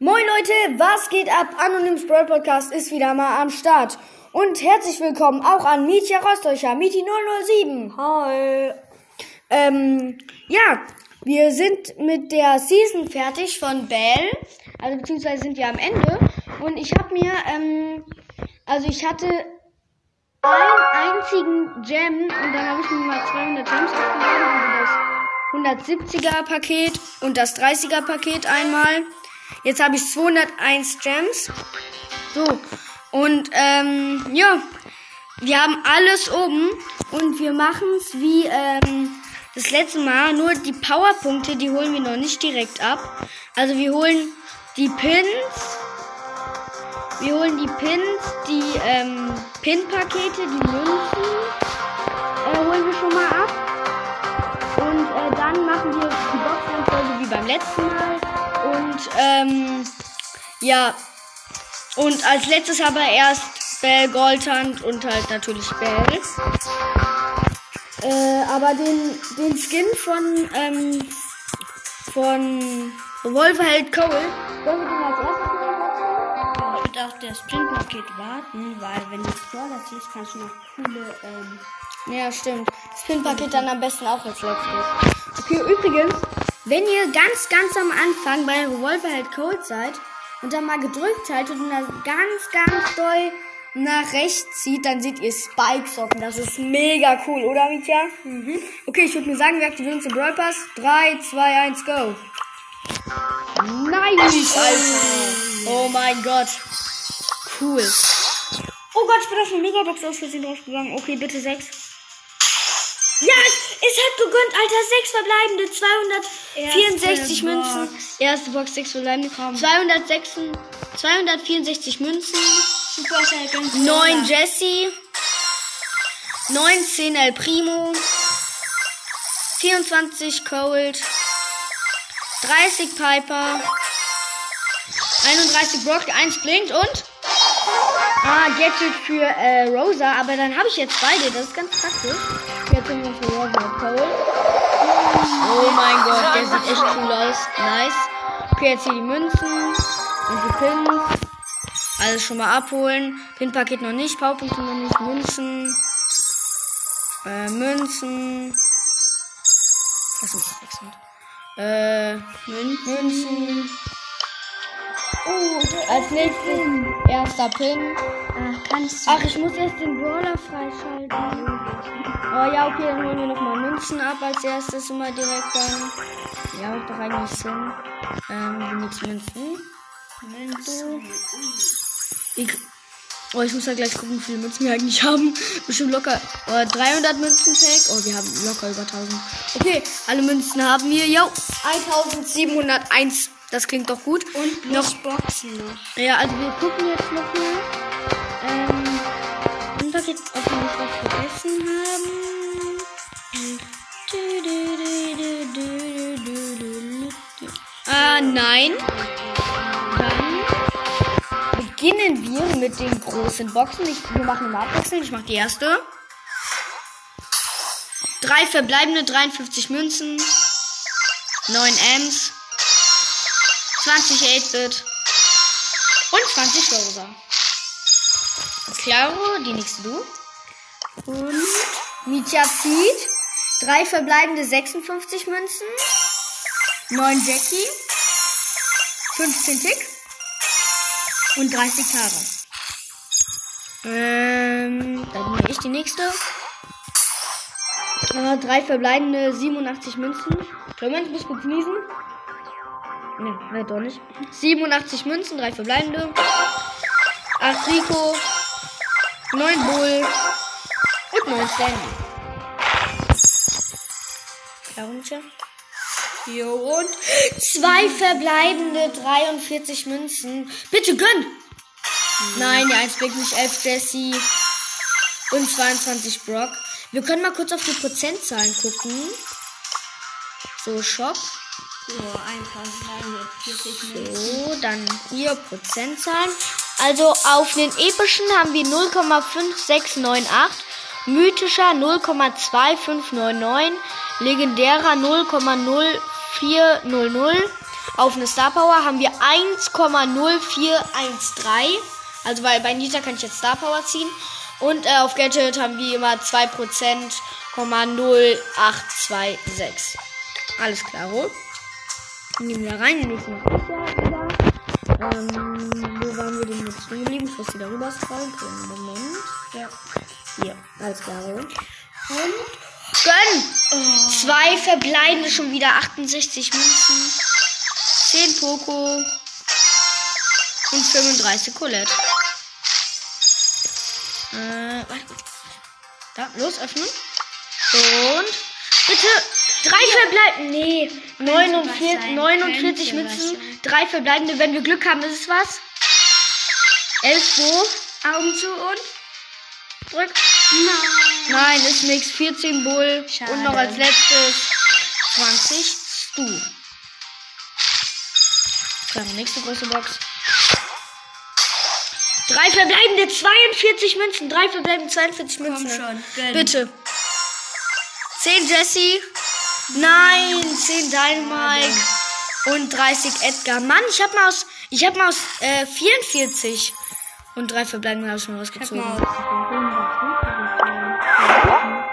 Moin Leute, was geht ab? Anonyms Brawl Podcast ist wieder mal am Start. Und herzlich willkommen auch an Mietja Rostocher, Mieti 007. Hi. Ähm, ja, wir sind mit der Season fertig von Bell. Also beziehungsweise sind wir am Ende. Und ich habe mir, ähm, also ich hatte einen einzigen Gem und dann habe ich mir mal 200 Gems aufgeladen, also das 170er Paket und das 30er Paket einmal. Jetzt habe ich 201 Gems. So, und ähm, ja, wir haben alles oben und wir machen es wie ähm, das letzte Mal. Nur die Powerpunkte, die holen wir noch nicht direkt ab. Also wir holen die Pins. Wir holen die Pins, die ähm, Pin-Pakete, die Münzen äh, holen wir schon mal ab. Und äh, dann machen wir die Boxenfolge wie beim letzten Mal. Und ähm, ja, und als letztes aber erst Bell Goldhand und halt natürlich Bell. Äh, aber den, den Skin von, ähm, von Revolverheld Cole, wollen wir den als erstes Ich würde auf das Sprintpaket warten, weil wenn du Brawler siehst, kannst du noch coole, ähm, Ja, stimmt. Das Pin-Paket dann am besten auch als letztes. Okay, übrigens, wenn ihr ganz, ganz am Anfang bei Revolverheld Code seid und dann mal gedrückt haltet und dann ganz, ganz doll nach rechts zieht, dann seht ihr Spike-Socken. Das ist mega cool, oder, Mietja? Mhm. Okay, ich würde mir sagen, wir aktivieren den Brawl Pass. 3, 2, 1, go. Nice, Alter. Oh mein Gott. Cool. Oh Gott, ich bin auf eine Megabox aus Versehen draufgegangen. Okay, bitte 6. Ja, es hat gegönnt, Alter. 6 verbleibende, 264 Erste Münzen. Box. Erste Box, 6 verbleibende. 206, 264 Münzen. Ganz 9 Jesse. 19 El Primo. 24 Cold. 30 Piper. 31 Brock, 1 blinkt und. Ah, Gadget für äh, Rosa, aber dann habe ich jetzt beide, das ist ganz praktisch. Jetzt haben wir für. Oh mein Gott, der sieht echt cool aus. Nice. Okay, jetzt hier die Münzen und die Pins. Alles schon mal abholen. Pin-Paket noch nicht, Powerpunkte noch nicht, Münzen. Äh, Münzen. Was ist das wechselnd? Äh, Mün Münzen. Oh, als nächstes erster Pin. Ach, kannst du. Ach, ich muss erst den Brawler freischalten. Oh ja, okay, dann holen wir nochmal Münzen ab als erstes immer direkt dann. Ja, macht doch eigentlich Sinn. Ähm, die nächsten Münzen. Münzen. Ich, oh, ich muss ja gleich gucken, wie viele Münzen wir eigentlich haben. Bestimmt locker oh, 300 Münzen Pack. Oh, wir haben locker über 1000. Okay, alle Münzen haben wir. Jo, 1701. Das klingt doch gut. Und noch Boxen noch. Ja, also wir gucken jetzt nochmal. Ähm, und was jetzt, ob wir nicht was vergessen haben. Ah, nein. Dann beginnen wir mit den großen Boxen. Ich, wir machen eine Abwechslung. Ich mache die erste. Drei verbleibende 53 Münzen. 9 Ms. 20 8-Bit. Und 20 Rosa. Claro, die nächste du. Und zieht. Drei verbleibende 56 Münzen. 9 Jackie. 15 Tick. Und 30 Tara. Ähm, dann nehme ich die nächste. Äh, drei verbleibende 87 Münzen. Moment, ich muss kurz niesen. Ne, ne, doch nicht. 87 Münzen, drei verbleibende. 8 Rico. 9 Bull. Und 9 Sandy. Herunter. Jo, und zwei verbleibende 43 Münzen. Bitte gönn! Nein, der 1 blickt nicht 11 Jesse. Und 22 Brock. Wir können mal kurz auf die Prozentzahlen gucken. So, Shop. So, 1340 Münzen. So, dann hier Prozentzahlen. Also auf den epischen haben wir 0,5698, mythischer 0,2599, legendärer 0,0400, Auf eine Star Power haben wir 1,0413. Also bei, bei Nita kann ich jetzt Star Power ziehen. Und äh, auf Gadget haben wir immer 2%,0826. Alles klar, rot. Nehmen wir rein, den nächsten mache ich ja wieder. Ähm, wo waren wir denn jetzt stehen geblieben? Ich muss wieder rüber scrollen. Moment. Ja. Hier, alles klar. Und gönn! Zwei verbleibende schon wieder 68 Münzen. 10 Poco. Und 35 Colette. Äh, warte. Da, los, öffnen. Und bitte drei verbleibende. Nee, 49, sein. 49 Könnte was Münzen. Drei verbleibende. Wenn wir Glück haben, ist es was. Elf wo? Augen zu und drück. Nein. Nein, ist nix. 14 Bull. Schade. Und noch als letztes 20 Stu. Klar, nächste große Box. Drei verbleibende 42 Münzen. Drei verbleibende 42 Komm Münzen. schon. Gönn. Bitte. 10 Jesse. Nein, 10 Dynamite. Und 30 Edgar. Mann, ich hab mal aus, ich hab mal aus äh, 44 und drei verbleibende habe ich mir rausgezogen. mal aus.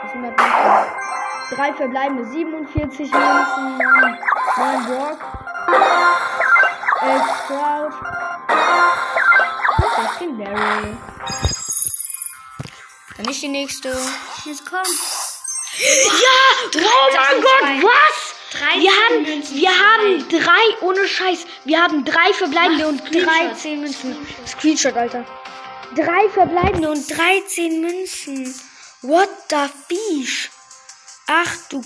Das sind 100 Münzen. Drei verbleibende 47 Münzen. 9 Brock. 11 Sprout. Und 16 Daryl. Dann nicht die nächste. Jetzt komm. Ja! Oh mein Gott, was? 13 Wir haben, Münzen, wir haben drei, ohne Scheiß. Wir haben drei verbleibende und Screenshot. 13 Münzen. Screenshot, Alter. Drei verbleibende und 13 Münzen. What the fish? Ach du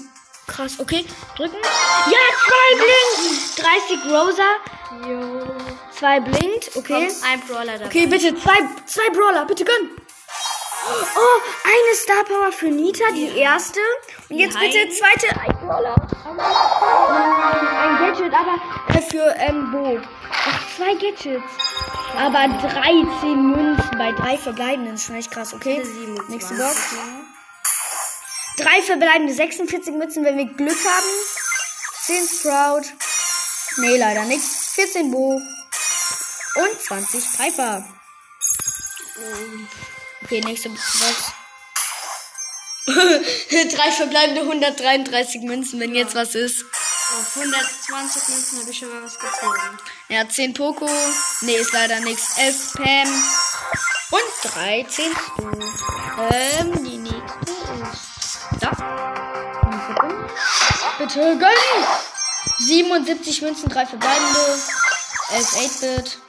krass. Okay, drücken. Ja, zwei blinkt. 30 Rosa, Jo. zwei blinkt. Okay. Komm, ein Brawler dabei. Okay, bitte zwei, zwei Brawler, bitte gönn. Oh, eine Star Power für Nita, die erste. Und jetzt Nein. bitte zweite ein Brawler. Ein Gadget, aber für ähm, Bo. Ach, zwei Gadgets. Aber 13 Münzen bei drei verbleibenden. Das ist schon echt krass, okay? 27. Nächste Box. Drei verbleibende 46 Münzen, wenn wir Glück haben. 10 Sprout. Nee, leider nichts. 14 Bo. Und 20 Piper. Okay, nächste Box. Drei verbleibende 133 Münzen, wenn jetzt was ist. Auf 120 Münzen habe ich schon mal was gezogen. Ja, 10 Poco. Nee, ist leider nichts. 11 Pam. Und 13 Stu. Ähm, die nächste ist. Da. Bitte gönn! 77 Münzen, 3 verbleibende. 11 8-Bit.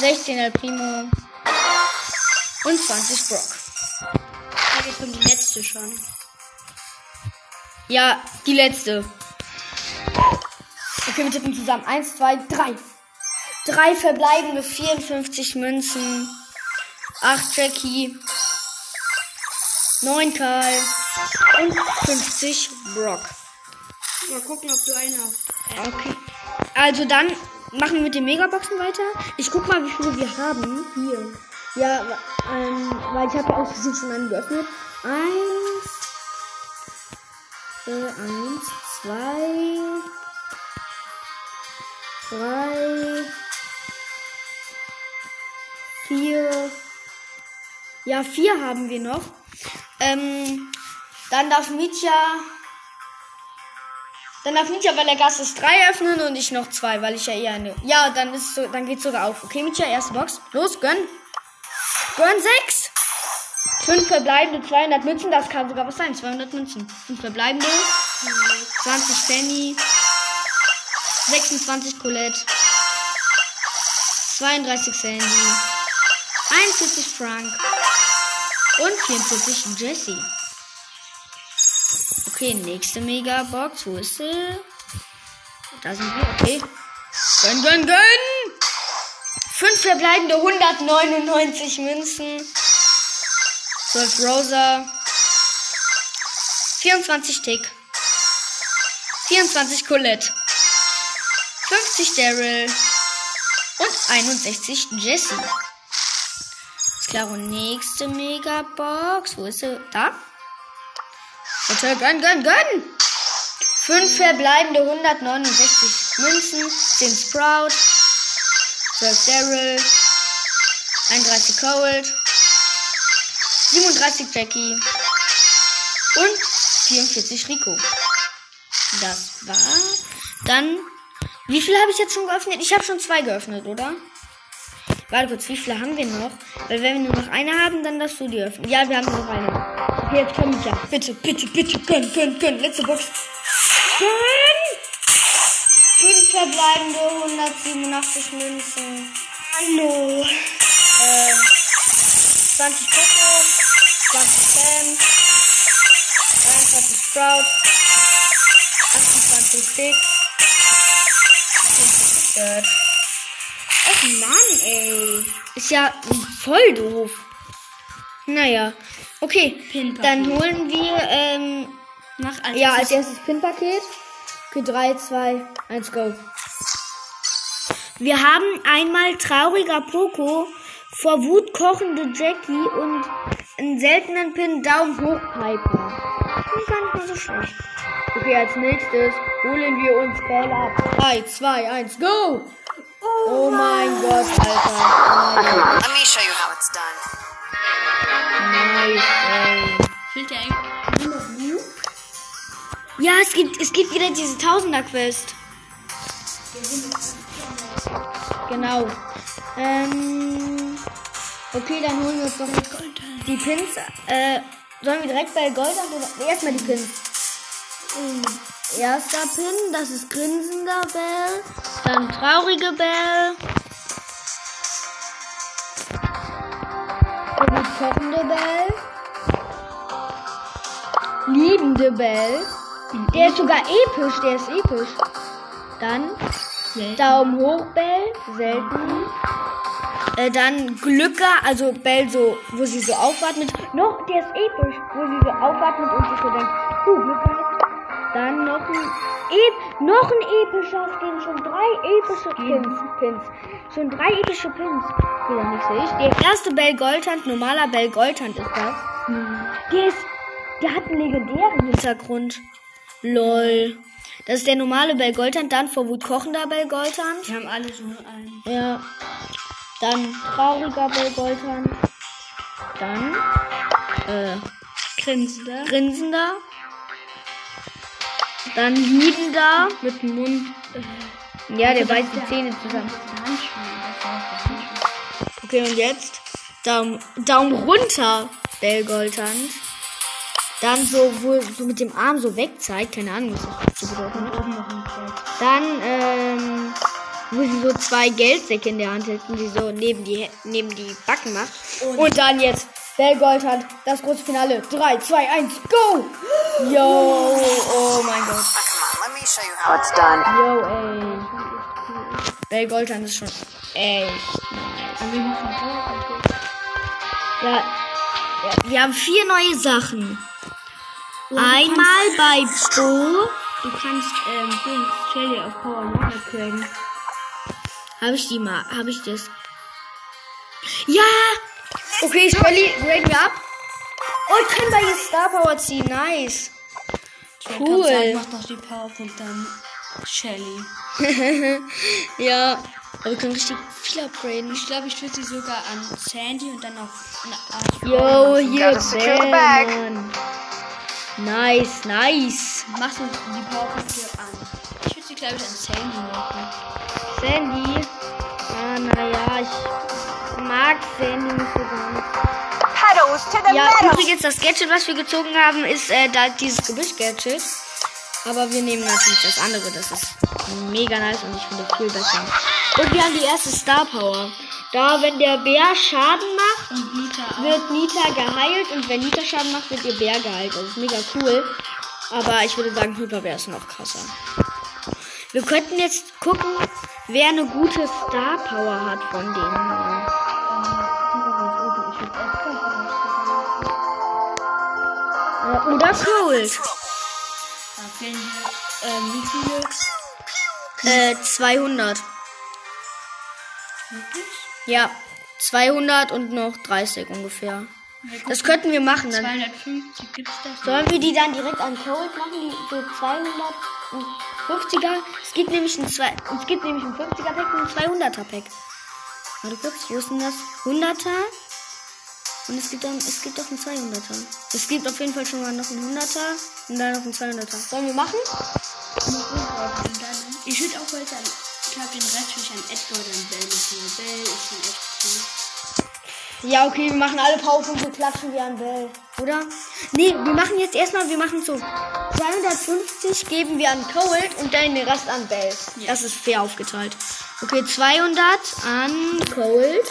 16 El Primo. Und 20 Brock. Ja, jetzt kommt die letzte schon. Ja, die letzte. Okay, wir tippen zusammen. Eins, zwei, drei. Drei verbleibende 54 Münzen. Acht Jackie. Neun Karl. Und 50 Brock. Mal gucken, ob du einen auf. Okay. Also dann machen wir mit den Megaboxen weiter. Ich guck mal, wie viele wir haben. Hier. Ja, ähm, weil ich habe ja Versehen schon einen geöffnet. Eins. Äh, eins, zwei. Drei. Vier. Ja, vier haben wir noch. Ähm, dann darf Mitya dann darf Mietja, weil der Gast ist drei öffnen und ich noch zwei, weil ich ja eher eine. Ja, dann ist so, dann geht's sogar auf. Okay, Mietja, erste Box. Los, gönn. Gönn sechs. Fünf verbleibende 200 Münzen, das kann sogar was sein. 200 Münzen. Fünf verbleibende. 20 Penny. 26 Colette. 32 Sandy. 41 Frank. Und 44 Jessie. Okay, nächste Megabox. Wo ist sie? Da sind wir. Okay. Gönn, gönn, gönn! Fünf verbleibende 199 Münzen. 12 Rosa. 24 Tick. 24 Colette. 50 Daryl. Und 61 Jessie. Ist klar, und nächste Megabox. Wo ist sie? Da? Bitte, gönn, gönn, gönn! Fünf verbleibende 169 Münzen, 10 Sprout, 12 Daryl, 31 Cold, 37 Jackie und 44 Rico. Das war dann. Wie viele habe ich jetzt schon geöffnet? Ich habe schon zwei geöffnet, oder? Warte kurz, wie viele haben wir noch? Weil wenn wir nur noch eine haben, dann darfst du die öffnen. Ja, wir haben nur noch eine. Jetzt komm ich ja. Bitte, bitte, bitte, gönn, gönn, gönn. Letzte Box. Gönn! Fünf verbleibende 187 Münzen. Hallo. Ähm, 20 Poco, 20 Sam, 23 Sprout, 28 Tick, 50 Dirt. Ach Mann, ey. Ist ja voll doof. Naja. Okay, dann holen wir, ähm, Mach als ja, als erstes Pin-Paket. Okay, 3, 2, 1, go. Wir haben einmal trauriger Poco, vor Wut kochende Jackie und einen seltenen Pin Daumen hoch Piper. Klingt gar nicht mal so schlecht. Okay, als nächstes holen wir uns Bell ab. 3, 2, 1, go! Oh mein Gott, Alter. Let me show you how it's done. Nice, ey. Fehlt dir eigentlich? Ja, es gibt, es gibt wieder diese Tausender-Quest. Genau. Ähm, okay, dann holen wir uns doch die Pins. Äh, sollen wir direkt bei Gold haben oder erstmal die Pins? Ähm, Erster Pin, das ist grinsender Bell. Dann traurige Bell. Und kochende Bell. Liebende Bell. Der ist sogar episch, der ist episch. Dann Daumen hoch Bell, selten. Äh, dann Glücker, also Bell so, wo sie so aufwartet. Noch, der ist episch, wo sie so aufwartet und sich so denkt, uh, Glück gehabt. Dann noch ein, ep noch ein epischer Skin, schon drei epische Pins. Pins. Schon drei epische Pins. Dann nicht sehe ich. Der erste Bell Goldhand, normaler Bell Goldhand ist das. Der ist, der hat einen legendären Hintergrund. Lol. Das ist der normale Bell Goldhand, dann vor Wut kochender Bell Goldhand. Wir haben alle so einen. Ja. Dann trauriger Bell Goldhand. Dann äh, Grinsender. grinsender. Dann liebender. Mit dem Mund. Ja, der beißt die Zähne zusammen. Okay, und jetzt Daumen, Daumen runter, Bell Goldhand. Dann so, wo, so mit dem Arm so wegzeigt. Keine Ahnung, was das Feld. Dann, ähm, wo sie so zwei Geldsäcke in der Hand hält und sie so neben die, neben die Backen macht. Und, dann jetzt Bell Goldhand, das große Finale. 3, 2, 1, go! Yo, oh mein Gott. Now come on, let me show you how it's done. Yo, ey. Bell Goldhand ist schon echt nice. Ja, ja, wir haben vier neue Sachen. Einmal bei Bo Du kannst, ähm, Dings, Shelly auf Power 9 upgraden. habe ich die mal, habe ich das? Ja! Okay, Shelly, grade mir ab. Oh, ich kann bei ihr Star Power ziehen, nice. Gerade sagen, Cool. Mach doch die Powerpunkt dann Shelly. ja, aber wir können richtig viel upgraden. Ich glaube, ich würde sie sogar an Sandy und dann auf eine Art. Yo, hier, Gotta Nice, nice. Machst du die Powerpunkte an? Ich würde sie, glaube ich, an Sandy machen. Sandy. Ah, naja, ich mag Sandy nicht so ganz. Pedals to the Ja, metal. übrigens, das Gadget, was wir gezogen haben, ist äh, da dieses Gebüsch-Gadget. Aber wir nehmen natürlich das andere. Das ist mega nice und ich finde viel besser. Und wir haben die erste Star Power. Da, wenn der Bär Schaden macht, Nita wird Nita geheilt. Und wenn Nita Schaden macht, wird ihr Bär geheilt. Das ist mega cool. Aber ich würde sagen, Hyperbär ist noch krasser. Wir könnten jetzt gucken, wer eine gute Star Power hat von denen. hier. Äh, Oder Cold. Da fehlen dir, ähm, wie viele? Äh, 200. Wirklich? Ja, 200 und noch 30 ungefähr. Das könnten wir machen. Dann 250 gibt's das? sollen wir die dann direkt an Cold machen, die so 200 und 50er. Es gibt nämlich ein, zwei, es gibt nämlich ein 50er Pack und ein 200er Pack. Warte kurz, wo ist denn das? 100er. Und es gibt, dann, es gibt auch einen 200er. Es gibt auf jeden Fall schon mal noch einen 100er und dann noch einen 200er. Sollen wir machen? Ich würde auch heute an, ich glaube, den Rest würde ich an Edgar oder an Bell weil Bell ist schon echt cool. Ja, okay, wir machen alle Powerpunkte, klatschen wir an Bell. Oder? Nee, wir machen jetzt erstmal, wir machen so. 250 geben wir an Cold und dann den Rest an Bell. Das ist fair aufgeteilt. Okay, 200 an Cold.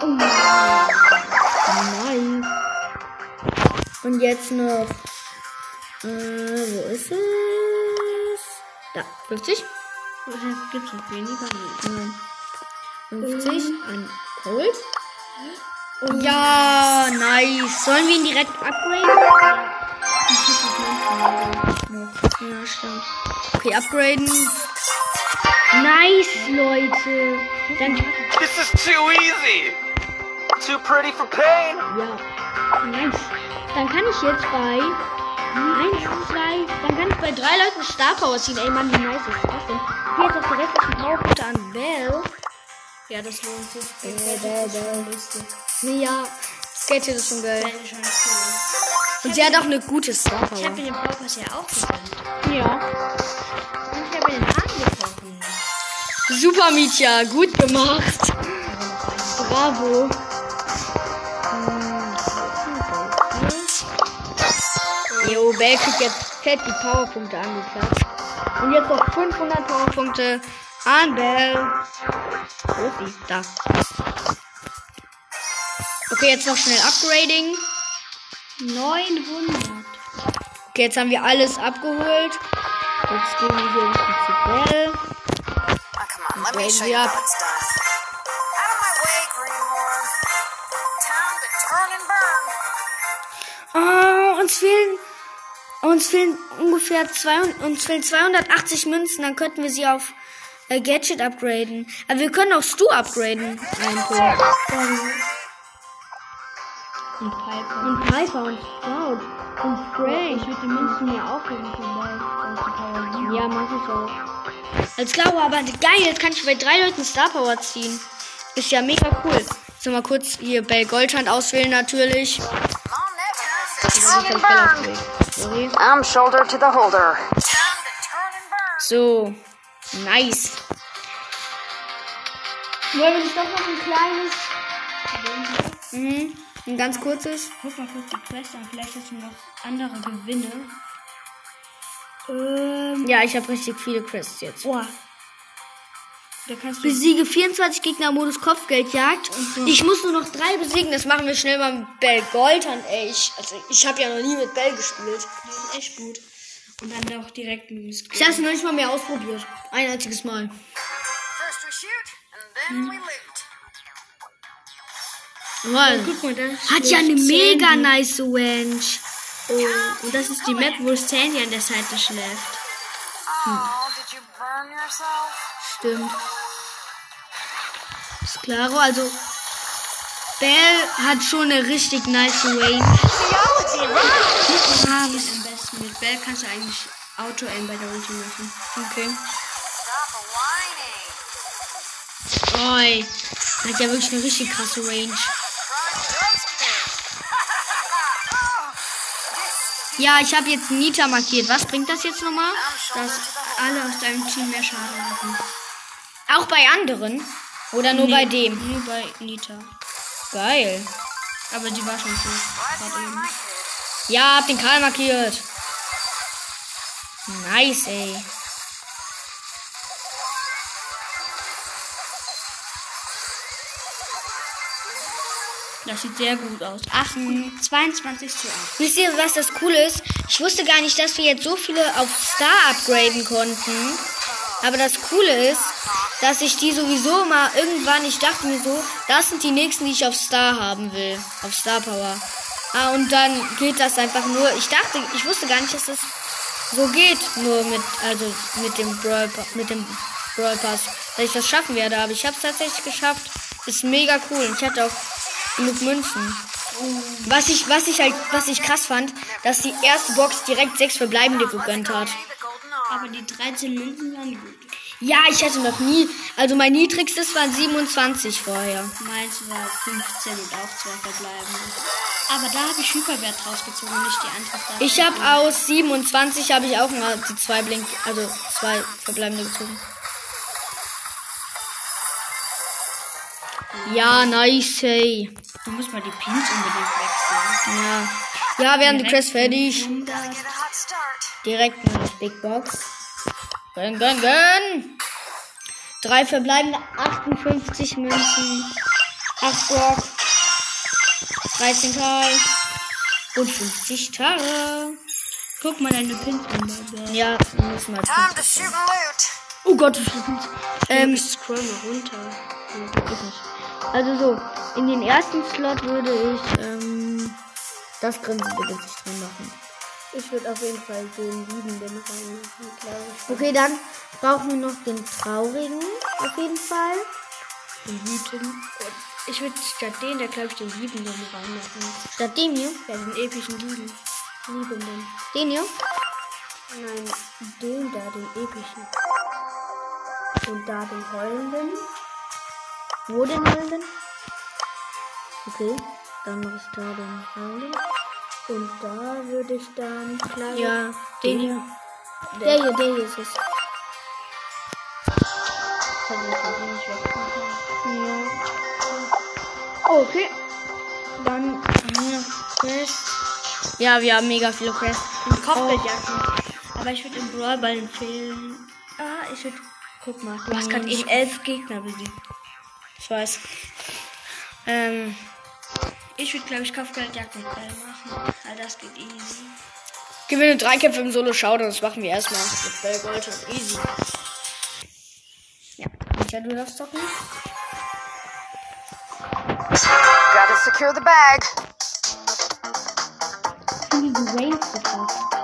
Oh, nein. Und jetzt noch. Äh, wo ist es? Da, 50. Gibt es noch weniger? Nee. Nein. 50 an Cold. Ja, nice. Sollen wir ihn direkt upgraden? Ja, stimmt. Okay, upgraden. Nice, Leute. Dann, This is too easy. Too pretty for pain. ja, nice. Dann kann ich jetzt bei 1, 2, dann kann ich bei drei Leuten Star Power ziehen. Ey, Mann, wie nice ist das denn? Hier jetzt auch die restlichen Powerpunkte an Bell. Ja, das lohnt sich. Bell, Bell, Bell. Nee, ja, Skate ist schon geil. Bell ist schon cool. Und sie hat auch eine gute Star Ich habe Power. mir den Powerpass ja auch gegönnt. Ja. Und ich habe mir den Arm gebrochen. Super, Mietja. Gut gemacht. Bravo. Jo, Bell kriegt jetzt fett die Powerpunkte angeklatscht. Und jetzt noch 500 Powerpunkte an Bell. Wo ist sie? Da. Okay, jetzt noch schnell Upgrading. 900. Okay, jetzt haben wir alles abgeholt. Jetzt gehen wir hier unten zu Bell. Oh, come on, let me Raise show me you up. how it's done. Out of my way, Greenhorn. Time to turn and burn. Oh, uns fehlen, uns fehlen ungefähr 200, uns fehlen 280 Münzen, dann könnten wir sie auf äh, Gadget upgraden. Aber wir können auch Stu upgraden. Und Piper. Und Piper und Sprout und Frank. Ich würde die Münzen mir aufheben von. Ja, mach ich auch. Als glaube aber geil, jetzt kann ich bei drei Leuten Star Power ziehen. Ist ja mega cool. So mal kurz hier Bell Goldhand auswählen natürlich. I'm shoulder to the holder. So, nice. Wollen wir nicht doch noch ein kleines. Mhm. Ein ganz kurzes. Guck mal kurz die Quest an. Vielleicht hast du noch andere Gewinne. Ähm. Ja, ich habe richtig viele Quests jetzt. Boah. Besiege 24 Gegner im Modus Kopfgeldjagd. Ich muss nur noch drei besiegen. Das machen wir schnell mal mit Bell Goldhand. Ey, ich, also ich habe ja noch nie mit Bell gespielt. Das ist echt gut. Und dann auch direkt mit dem Skin. Ich habe es noch nicht mal mehr ausprobiert. Ein einziges Mal. First we shoot, and then we loot. Mann. Guck mal, das Hat ja eine schläft mega Sandy. nice Wench. Oh, und das ist die Map, wo Sandy an der Seite schläft. Oh, did you burn yourself? Stimmt. Ist klaro, also Bell hat schon eine richtig nice Range. Ah, Am besten mit Bell kannst du eigentlich Auto-Aim bei der Ulti machen. okay. Oi. Hat ja wirklich eine richtig krasse Range. Ja, ich habe jetzt Nita markiert. Was bringt das jetzt nochmal? Dass alle aus deinem Team mehr Schaden machen. Auch bei anderen? Oder nur bei dem? Nur bei Nita. Geil. Aber die war schon tot. Eben. Ja, hab den Karl markiert. Nice, ey. Das sieht sehr gut aus. 8, 22 zu 8. Wisst ihr, was das Coole ist? Ich wusste gar nicht, dass wir jetzt so viele auf Star upgraden konnten. Aber das Coole ist, dass ich die sowieso mal irgendwann, ich dachte mir so, das sind die nächsten, die ich auf Star haben will. Auf Star Power. Ah, und dann geht das einfach nur. Ich dachte, ich wusste gar nicht, dass das so geht. Nur mit, also mit dem Brawl, mit dem Brawl Pass. Dass ich das schaffen werde. Aber ich habe es tatsächlich geschafft. Ist mega cool. Ich hatte auch genug Münzen. Was ich, was ich halt, was ich krass fand, dass die erste Box direkt sechs verbleibende gegönnt hat. Aber die 13 Münzen waren gut. Ja, ich hätte noch nie. Also mein niedrigstes waren 27 vorher. Meins war 15 und auch zwei verbleibende. Aber da habe ich Hyperwert rausgezogen nicht die andere. Ich habe aus 27 habe ich auch mal die zwei Blink, also zwei verbleibende gezogen. Ja, nice. Hey. Du musst mal die Pins unbedingt wechseln. Ja. Ja, wir haben die Quest fertig. 100. Get a hot start. Direkt in die Big Box. Gönn, gönn, gönn. Drei verbleibende 58 Münzen. 8 Brock. 13 Karl. Und 50 Tara. Guck mal deine Pins an. Ja, muss mal. Time to shoot loot. Oh Gott, Pins. Ähm, Ich scroll mal runter. geht nicht. Also so, in den ersten Slot würde ich ähm, das Grinsen bitte nicht drin machen. Ich würde auf jeden Fall den Liebenden reinmachen, glaube ich. Okay, dann brauchen wir noch den Traurigen auf jeden Fall. Den Wütenden. Ich würde statt den, da glaube ich, den Liebenden reinmachen. Statt dem hier, Ja, den epischen Lieben. Liebenden. den hier. Nein, den da, den epischen. Und da den heulenden. Wo den Heulenden? Okay, dann mache ich da den Heulenden. Und da würde ich dann klar. Ja, den hier. Der hier, der hier ist es. Okay. Dann Quest. Ja, wir haben mega viele Quests. Und Kopfgeldjacken. Aber ich würde im Brawlball empfehlen. Ah, ich würde. Guck mal, du hast gerade eben elf Gegner besiegt. Ich weiß. Ähm, Ich würde, glaube ich, Kopfgeldjacken mit Ball machen. Weil das geht easy. gewinne drei Kämpfe im Solo Showdown. Das machen wir erstmal mit Bell Gold und Easy. Ja, Micha, du darfst doch nicht. Gotta secure the bag. Diese Waves getroffen. Nein.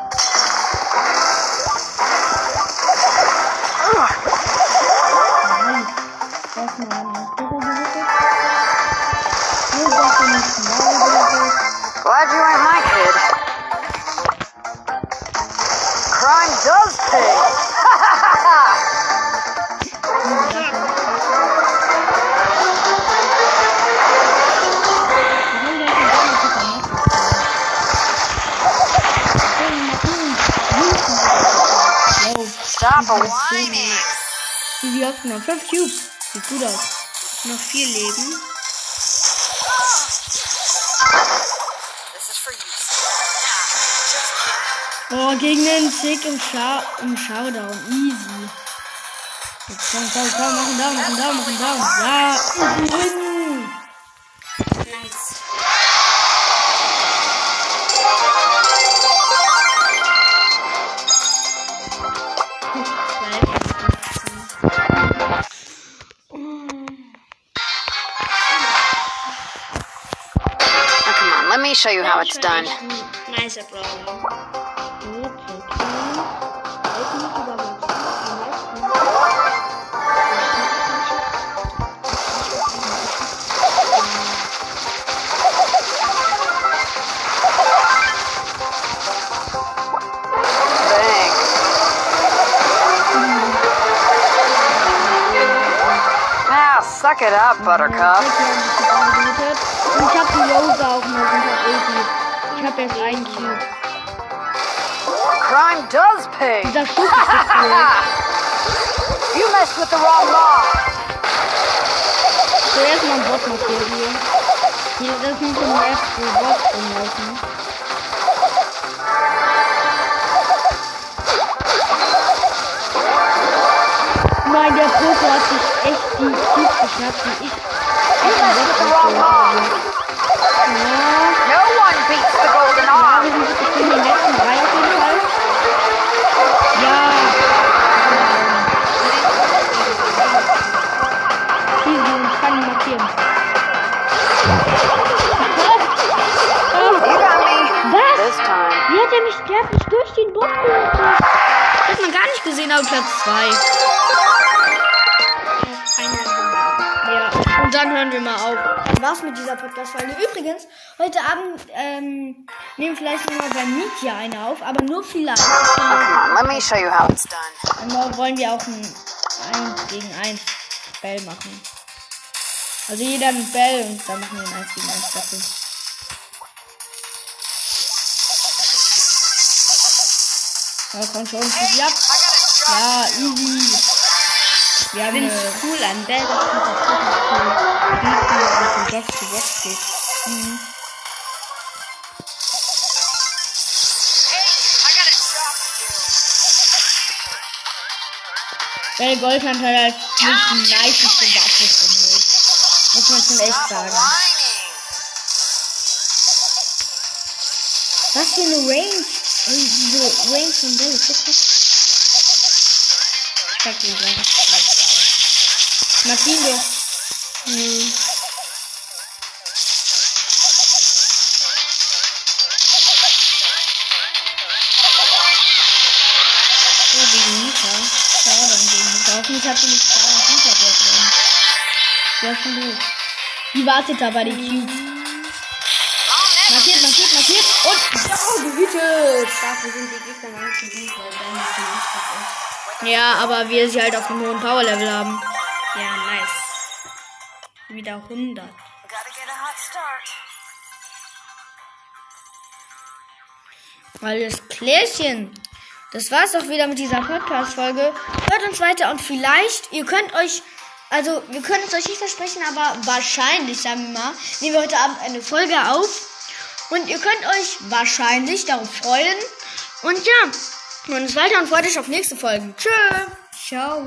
Wie hast du noch? Fünf Cubes. Sieht gut aus. Noch vier Leben. This is for you. Oh, gegen den Tick im, Scha im Showdown. Easy. Jetzt komm, komm, komm, mach einen Down, mach einen Down, mach einen Down. Ja, easy win. It's done. Nicer Brawler. Now, ah, suck it up, Buttercup. Und ich hab die Rose auch noch und hab Easy. Ich hab erst einen Cube. Crime does pay. Dieser Schuss ist cool. You messed with the wrong mob. Zuerst mal ein Bot markiert hier. Hier, das sind so Maps, wo Bots rumlaufen. Nein, der Poco hat sich echt die Cubes geschnappt und ich. Den letzten drei auf jeden Fall. Ja. Easy, und ich kann ihn markieren. You got me. Was? This time. Wie hat er mich sterblich durch den Bot geholt? Das hat man gar nicht gesehen, aber Platz 2. dann hören wir mal auf. War's mit dieser Podcast-Folge. Übrigens, heute Abend ähm, nehmen wir vielleicht nochmal bei Mietja eine auf, aber nur vielleicht. Come on, let me show you how it's done. Und morgen wollen wir auch ein 1 gegen 1 Bell machen. Also jeder ein Bell und dann machen wir ein 1 gegen 1 dafür. Ja, komm schon, ab. Ja, easy. Haben Find's eine cool an Bell, das das cool. Das von Box zu Box geht. Mhm. Bell Goldhand hat halt nicht die niceste Waffe von mir. Muss man schon echt sagen. Was für eine Range. Und diese Range von Bell ist krass. Ich sag dir. Martin, du. Hm. Oh, gegen Nita. Schade an gegen Nita. Hoffentlich hat sie nicht da und Nita dort drin. Sehr schon gut. Die wartet da bei den Cubes. Markiert, markiert, markiert. Und oh, gehütet. Dafür sind die Gegner noch nicht so weil dann nicht die. Ja, aber wir sie halt auf einem hohen Power-Level haben. Ja, nice. Wieder 100. Gotta get a hot start. Alles Klärchen. Das war's auch wieder mit dieser Podcast-Folge. Hört uns weiter und vielleicht, ihr könnt euch, also wir können es euch nicht versprechen, aber wahrscheinlich, sagen wir mal, nehmen wir heute Abend eine Folge auf. Und ihr könnt euch wahrscheinlich darauf freuen. Und ja, hört uns weiter und freut euch auf nächste Folgen. Tschö. Ciao.